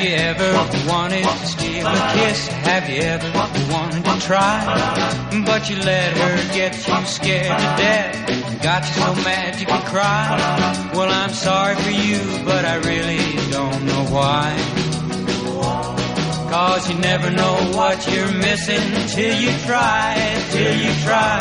you ever wanted to steal a kiss? Have you ever wanted to try? But you let her get you scared to death. Got you so mad you could cry. Well, I'm sorry for you, but I really don't know why. Cause you never know what you're missing till you try, till you try.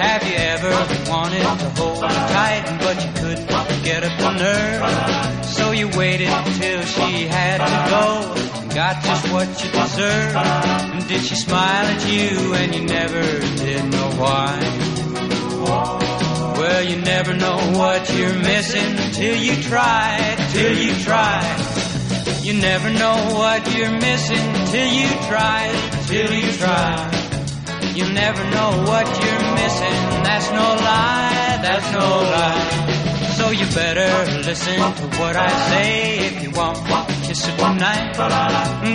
Have you ever wanted to hold tight, but you couldn't get up the nerve? You waited till she had to go, and got just what you deserved. And did she smile at you, and you never did know why? Well, you never know what you're missing till you try, till you try. You never know what you're missing till you try, till you try. You never know what you're missing. That's no lie, that's no lie. You better listen to what I say if you want to kiss her tonight.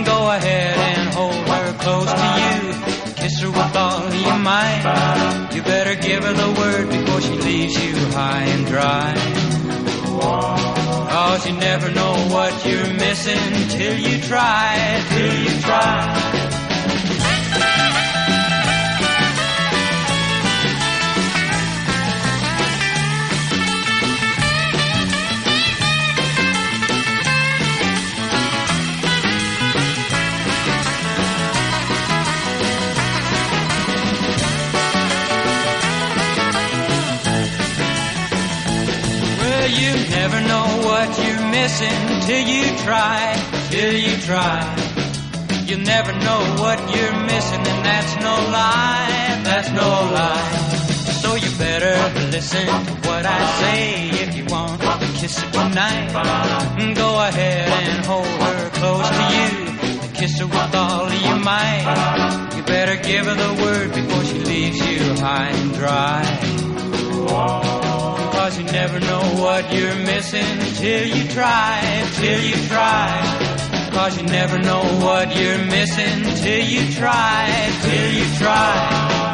Go ahead and hold her close to you. Kiss her with all your might. You better give her the word before she leaves you high and dry. Cause you never know what you're missing till you try, till you try. Never know what you're missing till you try, till you try. You'll never know what you're missing, and that's no lie, that's no lie. So you better listen to what I say if you want to kiss her tonight. Mm, go ahead and hold her close to you, and kiss her with all of your might. You better give her the word before she leaves you high and dry. You never know what you're missing till you try, till you try. Cause you never know what you're missing till you try, till you try.